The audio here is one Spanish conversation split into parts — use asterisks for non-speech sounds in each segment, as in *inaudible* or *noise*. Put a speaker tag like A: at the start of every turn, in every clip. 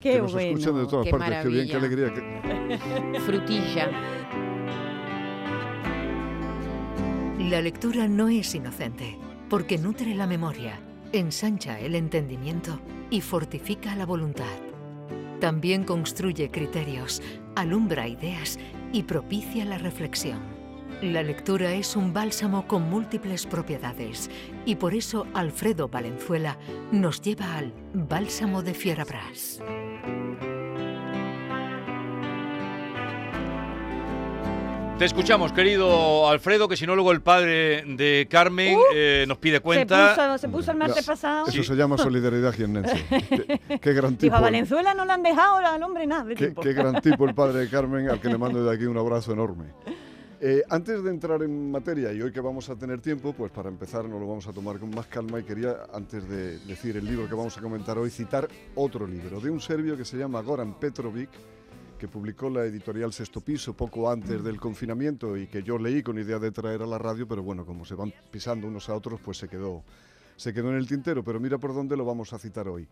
A: Qué
B: que nos
A: bueno,
B: escuchan de todas
C: qué
B: partes. Qué bien, qué
C: maravilla.
B: alegría. que- *laughs*
C: Frutilla.
D: La lectura no es inocente, porque nutre la memoria, ensancha el entendimiento y fortifica la voluntad. También construye criterios, alumbra ideas y propicia la reflexión. La lectura es un bálsamo con múltiples propiedades y por eso Alfredo Valenzuela nos lleva al Bálsamo de Fierabras.
E: Te escuchamos, querido Alfredo, que si no luego el padre de Carmen eh, nos pide
A: Se
E: cuenta.
A: puso, se puso el martes pasado.
B: Eso se llama solidaridad jiennense. qué, *laughs* qué gran
A: Dijo,
B: tipo.
A: a Valenzuela no le han dejado al hombre nada de
B: Qué, qué gran tipo el padre de Carmen, al que le mando de aquí un abrazo enorme. Eh, antes de entrar en materia, y hoy que vamos a tener tiempo, pues para empezar nos lo vamos a tomar con más calma y quería, antes de decir el libro que vamos a comentar hoy, citar otro libro de un serbio que se llama Goran Petrovic, que publicó la editorial Sexto Piso poco antes del confinamiento y que yo leí con idea de traer a la radio, pero bueno, como se van pisando unos a otros, pues se quedó, se quedó en el tintero. Pero mira por dónde lo vamos a citar hoy.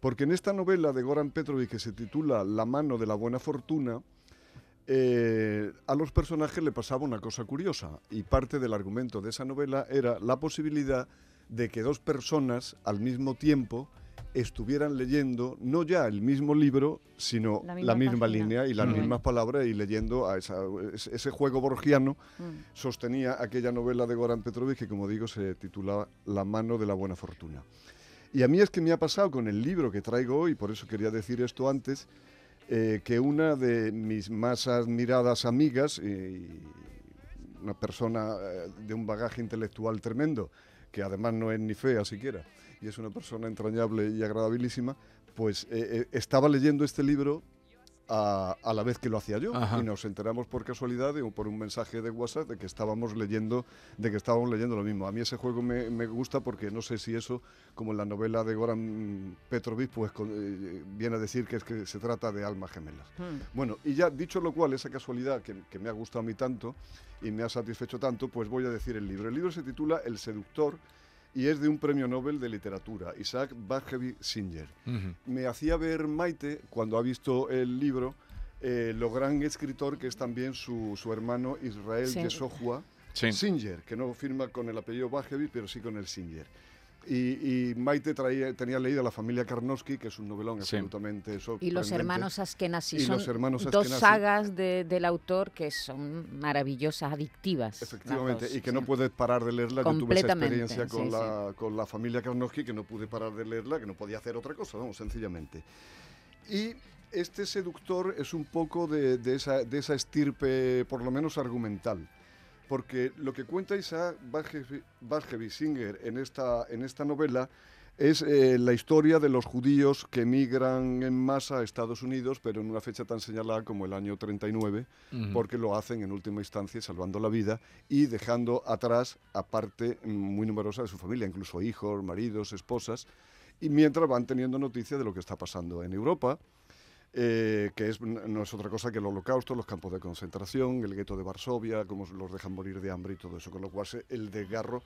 B: Porque en esta novela de Goran Petrovic que se titula La mano de la buena fortuna, eh, a los personajes le pasaba una cosa curiosa y parte del argumento de esa novela era la posibilidad de que dos personas al mismo tiempo estuvieran leyendo no ya el mismo libro, sino
A: La
B: la
A: misma
B: línea y las
E: Ujú.
B: mismas palabras y leyendo a esa- ese juego borgiano
A: Mm.
B: sostenía aquella novela de Goran Petrovic que, como digo, se titulaba La mano de la buena fortuna. Y a mí es que me ha pasado con el libro que traigo hoy, por eso quería decir esto antes, eh, que una de mis más admiradas amigas, eh, una persona eh, de un bagaje intelectual tremendo, que además no es ni fea siquiera, y es una persona entrañable y agradabilísima, pues estaba leyendo este libro a, a la vez que lo hacía yo
E: Ajá.
B: y nos enteramos por casualidad de- por un mensaje de WhatsApp de que estábamos leyendo de que estábamos leyendo lo mismo. A mí ese juego me, me gusta porque no sé si eso, como en la novela de Goran Petrovic, pues con- eh, viene a decir que es que se trata de almas gemelas.
A: Mm.
B: Bueno, y ya dicho lo cual, esa casualidad que, que me ha gustado a mí tanto y me ha satisfecho tanto, pues voy a decir el libro. El libro se titula El seductor y es de un premio Nobel de literatura, Isaac Bashevis Singer. Me hacía ver Maite, cuando ha visto el libro, eh, lo gran escritor que es también su, su hermano Israel
C: Sí.
B: Yeshua
E: Sí.
B: Singer, que no firma con el apellido Bashevis, pero sí con el Singer. Y, y Maite traía, tenía leída La familia Karnowski, que es un novelón
E: Sí.
B: absolutamente
C: Y
B: sorprendente.
C: los hermanos Askenazi.
B: Y
C: son
B: los hermanos
C: dos
B: Askenazi.
C: sagas de- del autor que son maravillosas, adictivas.
B: Efectivamente,
C: dos,
B: y que
C: sí.
B: no puedes parar de leerla. Yo tuve esa experiencia con,
C: sí,
B: la, con la familia Karnowski, que no pude parar de leerla, que no podía hacer otra cosa, vamos, sencillamente. Y este seductor es un poco de, de esa, de esa estirpe, por lo menos argumental. Porque lo que cuenta Isaac Bashevis- Bashevis Singer en esta, en esta novela es eh, la historia de los judíos que emigran en masa a Estados Unidos, pero en una fecha tan señalada como el año 39,
E: Ujú.
B: porque lo hacen en última instancia salvando la vida y dejando atrás a parte muy numerosa de su familia, incluso hijos, maridos, esposas, y mientras van teniendo noticia de lo que está pasando en Europa, eh, que es, no es otra cosa que el holocausto, los campos de concentración, el gueto de Varsovia, cómo los dejan morir de hambre y todo eso, con lo cual se- el desgarro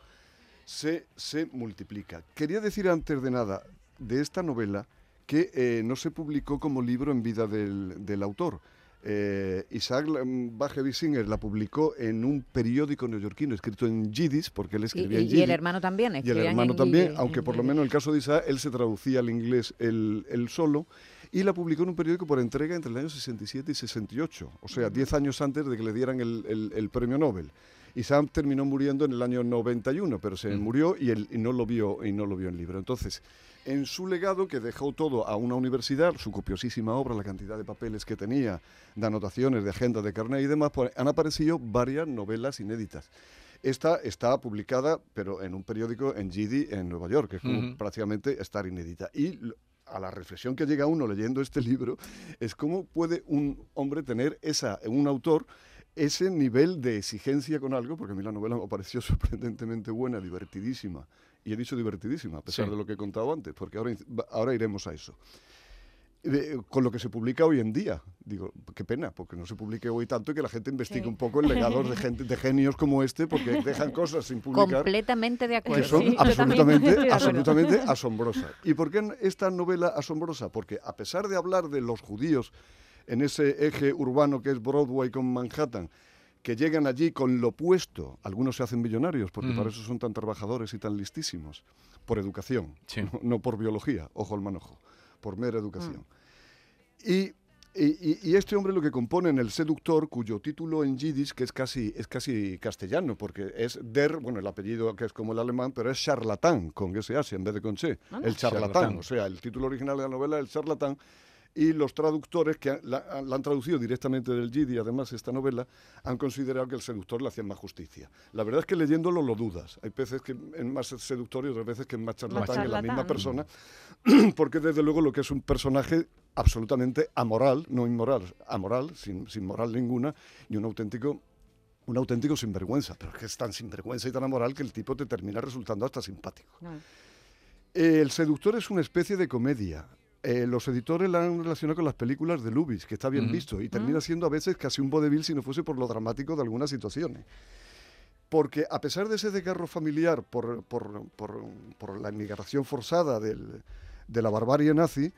B: se, se multiplica. Quería decir antes de nada de esta novela que eh, no se publicó como libro en vida del, del autor. Eh, Isaac mm, Bashevis Singer la publicó en un periódico neoyorquino escrito en yiddish, porque él
C: Y,
B: escribía
C: y-
B: en
C: y
B: yiddish.
C: el hermano también.
B: Y el hermano
C: en
B: también, aunque por lo menos en el caso de Isaac, él se traducía al inglés él, él solo y la publicó en un periódico por entrega entre el año 67 y 68, o sea, 10 años antes de que le dieran el, el- el premio Nobel. Isaac terminó muriendo en el año 91, pero se murió y, él, y no lo vio y no lo vio en libro. Entonces, en su legado, que dejó todo a una universidad, su copiosísima obra, la cantidad de papeles que tenía, de anotaciones, de agenda, de carnet y demás, pues, han aparecido varias novelas inéditas. Esta está publicada, pero en un periódico en GD en Nueva York, que es como
E: Ujú.
B: prácticamente estar inédita. Y a la reflexión que llega uno leyendo este libro es cómo puede un hombre tener esa, un autor, ese nivel de exigencia con algo, porque a mí la novela me pareció *laughs* sorprendentemente buena, divertidísima. Y he dicho divertidísima, a pesar
E: Sí.
B: de lo que he contado antes, porque ahora, ahora iremos a eso. Eh, con lo que se publica hoy en día. Digo, qué pena, porque no se publique hoy tanto y que la gente investigue
C: Sí.
B: un poco el legado de, gente, de genios como este, porque *laughs* dejan cosas sin publicar
C: Completamente de
B: que
C: acuerdo.
B: son
A: Sí, yo también
B: absolutamente, absolutamente asombrosas. ¿Y por qué esta novela asombrosa? Porque a pesar de hablar de los judíos en ese eje urbano que es Broadway con Manhattan, que llegan allí con lo opuesto, algunos se hacen millonarios, porque
E: Ujú.
B: para eso son tan trabajadores y tan listísimos, por educación,
E: Sí.
B: no, no por biología, ojo al manojo, por mera educación.
A: Mm.
B: Y, y- y este hombre lo que compone en El Seductor, cuyo título en yiddish, que es casi, es casi castellano, porque es Der, bueno, el apellido que es como el alemán, pero es charlatán, con SH en vez de con C.
A: Anda.
B: El charlatán,
E: Charlatán.
B: o sea, el título original de la novela es El charlatán, y los traductores que la, la han traducido directamente del yiddish, además, esta novela, han considerado que el seductor le hacía más justicia. La verdad es que leyéndolo lo dudas. Hay veces que es más seductor y otras veces que es más charlatán, que la misma
A: charlatán.
B: persona, *clears throat* porque desde luego lo que es un personaje absolutamente amoral, no inmoral, amoral, sin, sin moral ninguna, y un auténtico un auténtico sinvergüenza, pero es que es tan sinvergüenza y tan amoral que el tipo te termina resultando hasta simpático.
A: No.
B: Eh, el seductor es una especie de comedia. Eh, los editores la han relacionado con las películas de Lubitsch, que está bien visto, y termina siendo a veces casi un vodevil si no fuese por lo dramático de algunas situaciones. Porque a pesar de ese desgarro familiar por, por- por- por la inmigración forzada del- de la barbarie nazi,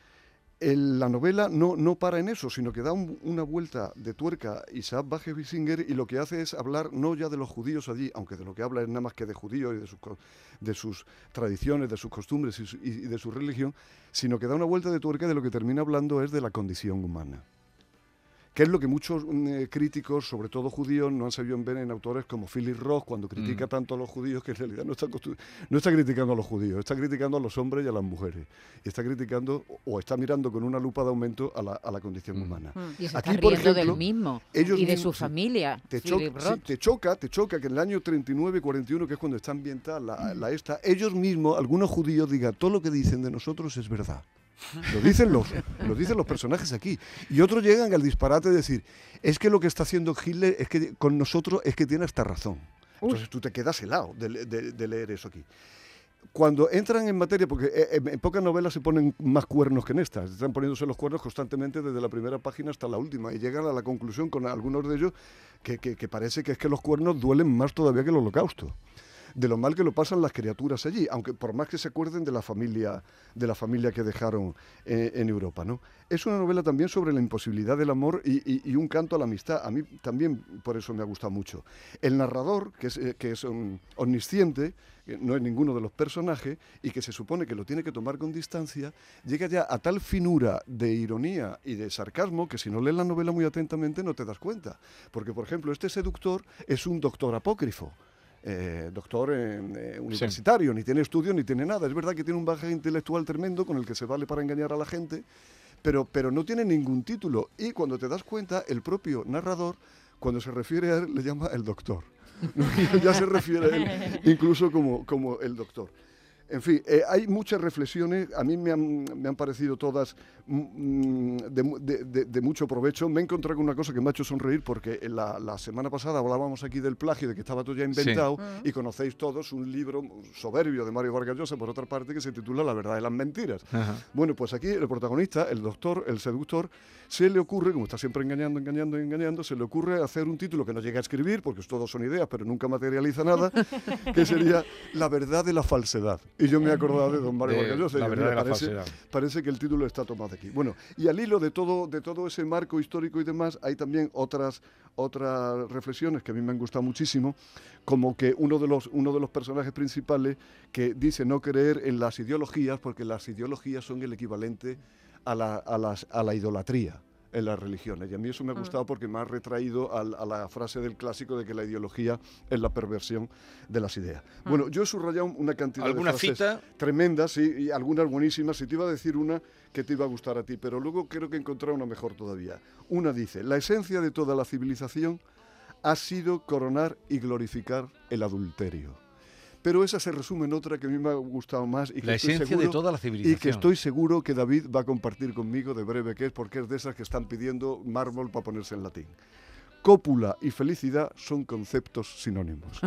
B: el- la novela no, no para en eso, sino que da un- una vuelta de tuerca Isaac Basinger y lo que hace es hablar no ya de los judíos allí, aunque de lo que habla es nada más que de judíos y de sus, de sus tradiciones, de sus costumbres y, su- y de su religión, sino que da una vuelta de tuerca de lo que termina hablando es de la condición humana. Que es lo que muchos mm, eh, críticos, sobre todo judíos, no han sabido ver en autores como Philip Roth, cuando critica
E: Mm.
B: tanto a los judíos, que en realidad no está, no está criticando a los judíos, está criticando a los hombres y a las mujeres. Y está criticando o- está mirando con una lupa de aumento a la, a la condición
E: Mm.
B: humana.
A: Mm.
C: Y se
B: Aquí,
C: está
B: por
C: riendo
B: ejemplo,
C: del mismo
B: ellos
C: y de su familia.
B: Te, sí,
C: Roth.
B: te choca, te choca que en el año 39-41, que es cuando está ambientada la, la esta, ellos mismos, algunos judíos, digan, todo lo que dicen de nosotros es verdad. Lo dicen, los, lo dicen los personajes aquí. Y otros llegan al disparate de decir, es que lo que está haciendo Hitler es que con nosotros es que tiene hasta razón. Entonces tú te quedas helado de, le- de- de leer eso aquí. Cuando entran en materia, porque eh, en, en pocas novelas se ponen más cuernos que en estas, están poniéndose los cuernos constantemente desde la primera página hasta la última y llegan a la conclusión con algunos de ellos que, que- que parece que es que los cuernos duelen más todavía que el holocausto de lo mal que lo pasan las criaturas allí, aunque por más que se acuerden de la familia, de la familia que dejaron eh, en Europa, ¿no? Es una novela también sobre la imposibilidad del amor y, un canto a la amistad. A mí también por eso me ha gustado mucho. El narrador, que es, eh, um, omnisciente, que no es ninguno de los personajes y que se supone que lo tiene que tomar con distancia, llega ya a tal finura de ironía y de sarcasmo que si no lees la novela muy atentamente no te das cuenta. Porque, por ejemplo, este seductor es un doctor apócrifo eh, doctor eh, universitario, ni tiene estudios ni tiene nada. Es verdad que tiene un bagaje intelectual tremendo con el que se vale para engañar a la gente, pero, pero no tiene ningún título. Y cuando te das cuenta, el propio narrador, cuando se refiere a él, le llama el doctor. *laughs* ya se refiere a él incluso como, como el doctor. En fin, eh, hay muchas reflexiones, a mí me han, me han parecido todas mm, de, mu- de- de- de mucho provecho. Me he encontrado con una cosa que me ha hecho sonreír porque la, la semana pasada hablábamos aquí del plagio, de que estaba todo ya inventado, y conocéis todos un libro soberbio de Mario Vargas Llosa, por otra parte, que se titula La verdad de las mentiras.
E: Ajá.
B: Bueno, pues aquí el protagonista, el doctor, el seductor, se le ocurre, como está siempre engañando, engañando, engañando, se le ocurre hacer un título que no llega a escribir, porque todos son ideas, pero nunca materializa nada, *laughs* que sería La verdad de la falsedad. Y yo me he acordado de don Mario Vargas Llosa. y
E: la
B: digo,
E: verdad
B: mira,
E: de la
B: parece,
E: falsedad.
B: parece que el título está tomado aquí. Bueno, y al hilo de todo, de todo ese marco histórico y demás, hay también otras, otras reflexiones que a mí me han gustado muchísimo, como que uno de los, uno de los personajes principales que dice no creer en las ideologías, porque las ideologías son el equivalente a la, a las- a la idolatría en las religiones. Y a mí eso me ha gustado porque me ha retraído al- a, la frase del clásico de que la ideología es la perversión de las ideas. Bueno, yo he subrayado una cantidad
E: ¿Alguna
B: de frases
E: cita?
B: tremendas, sí, y algunas buenísimas. Si te iba a decir una que te iba a gustar a ti, pero luego creo que encontré una mejor todavía. Una dice, la esencia de toda la civilización ha sido coronar y glorificar el adulterio. Pero esa se resume en otra que a mí me ha gustado más y que
E: La
B: estoy
E: esencia de
B: seguro-
E: toda la civilización.
B: y que estoy seguro que David va a compartir conmigo de breve que es porque es de esas que están pidiendo mármol para ponerse en latín. Cópula y felicidad son conceptos sinónimos.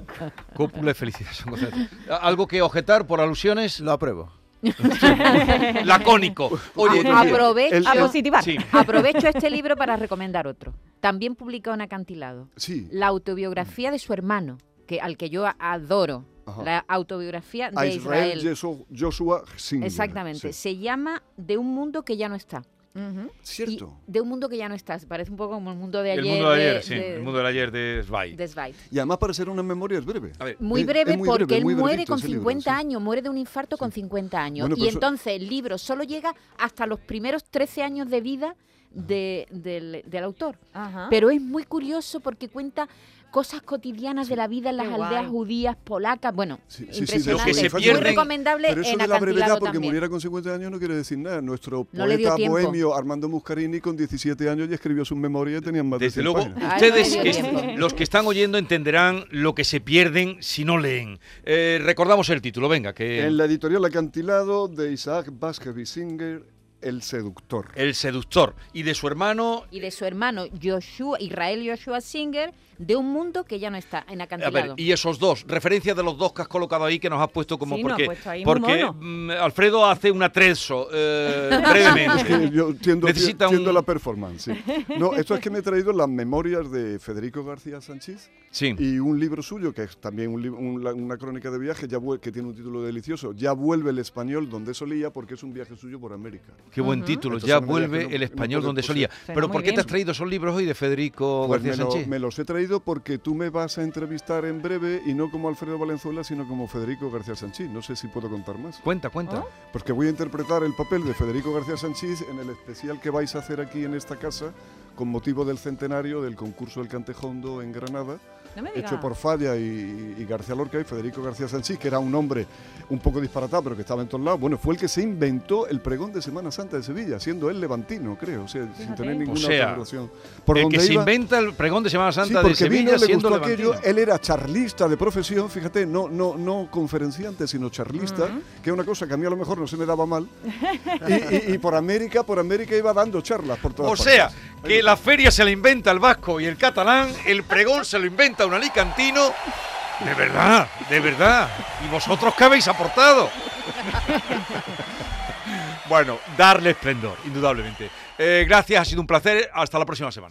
B: *laughs*
E: Cópula y felicidad. son conceptos. ¿Algo que objetar por alusiones?
F: Lo apruebo. *laughs*
E: Lacónico. Oye.
C: Aprovecho,
B: El-
E: sí.
C: aprovecho este libro para recomendar otro. También publicado en Acantilado.
B: Sí.
C: La autobiografía de su hermano, que, al que yo adoro.
B: Ajá.
C: La autobiografía
B: A
C: de
B: Israel
C: Israel.
B: Joshua- Singer.
C: Exactamente.
B: Sí.
C: Se llama De un mundo que ya no está.
B: Cierto.
C: de un mundo que ya no está. Se parece un poco como el mundo de ayer.
E: el mundo de ayer,
C: de-
E: sí.
C: de-
E: El mundo del ayer de Zweig.
C: de Zweig.
B: Y además para ser una memoria es breve.
E: A ver,
C: Muy breve
B: es muy
C: porque
B: breve,
C: él
B: muy
C: muere con
B: ese libro,
C: 50
B: sí.
C: años, muere de un infarto con 50 años.
B: Bueno,
C: y
B: pero eso-
C: entonces el libro solo llega hasta los primeros 13 años de vida de- del, del autor.
A: Ajá.
C: Pero es muy curioso porque cuenta cosas cotidianas de la vida en las
A: Qué
C: aldeas
A: guay.
C: judías polacas. Bueno,
B: Sí, sí, sí.
E: Lo que se
C: muy recomendable
B: Pero eso
C: en
B: de la brevedad, porque
C: también.
B: muriera con 50 años no quiere decir nada. Nuestro
C: No
B: poeta bohemio Armando Muscarini con 17 años ya escribió sus memorias y tenían más de
E: Desde
B: 100
E: luego,
B: páginas.
C: Ay,
E: ustedes, que- los que están oyendo, entenderán lo que se pierden si no leen. Eh, recordamos el título, venga, que
B: En la editorial Acantilado de Isaac Baskerville Singer, El seductor.
E: El seductor. Y de su hermano,
C: Y de su hermano Joshua, Israel Joshua Singer, de un mundo que ya no está en
E: A
C: Acantilado.
E: ver, y esos dos, referencia de los dos que has colocado ahí, que nos has puesto como
A: Sí,
E: porque,
A: puesto
E: porque mm, Alfredo hace un atrezo eh, *laughs*
B: Es
E: brevemente.
B: que yo tiendo,
E: Necesita
B: tiendo
E: un-
B: la performance. sí. No, esto es que me he traído las memorias de Federico García Sánchez
E: Sí.
B: y un libro suyo, que es también un un- una crónica de viaje, ya que tiene un título delicioso. Ya vuelve el español donde solía, porque es un viaje suyo por América.
E: Qué buen título.
B: Entonces
E: ya vuelve
B: no-
E: el español donde solía.
A: Suena
E: Pero
A: muy
E: ¿por qué te has traído esos libros hoy de Federico
B: Pues
E: García
B: me, lo-
E: Sánchez?
B: me los he traído porque tú me vas a entrevistar en breve y no como Alfredo Valenzuela, sino como Federico García Sánchez. No sé si puedo contar más.
E: Cuenta, cuenta.
A: ¿Oh?
B: Porque voy a interpretar el papel de Federico García Sánchez en el especial que vais a hacer aquí en esta casa con motivo del centenario del concurso del Cantejondo en Granada,
A: No me digas.
B: hecho por Falla y, y García Lorca y Federico García Sánchez, que era un hombre un poco disparatado, pero que estaba en todos lados. Bueno, fue el que se inventó el pregón de Semana Santa de Sevilla, siendo él levantino, creo, o sea, sin tener
A: O
B: ninguna
E: sea,
B: otra relación. Por
E: el
B: donde
E: que se inventa el pregón de Semana
B: Sí,
E: Santa de
B: porque
E: Sevilla
B: vino, le
E: siendo
B: gustó aquello. Él era charlista de profesión, fíjate, no, no, no conferenciante, sino charlista, que es una cosa que a mí a lo mejor no se me daba mal. y, y- y por América, por América iba dando charlas por todas
E: O sea, que la feria se la inventa el vasco y el catalán, el pregón se lo inventa un alicantino. De verdad, de verdad. ¿Y vosotros qué habéis aportado? bueno, darle esplendor, indudablemente. Eh, gracias, ha sido un placer. Hasta la próxima semana.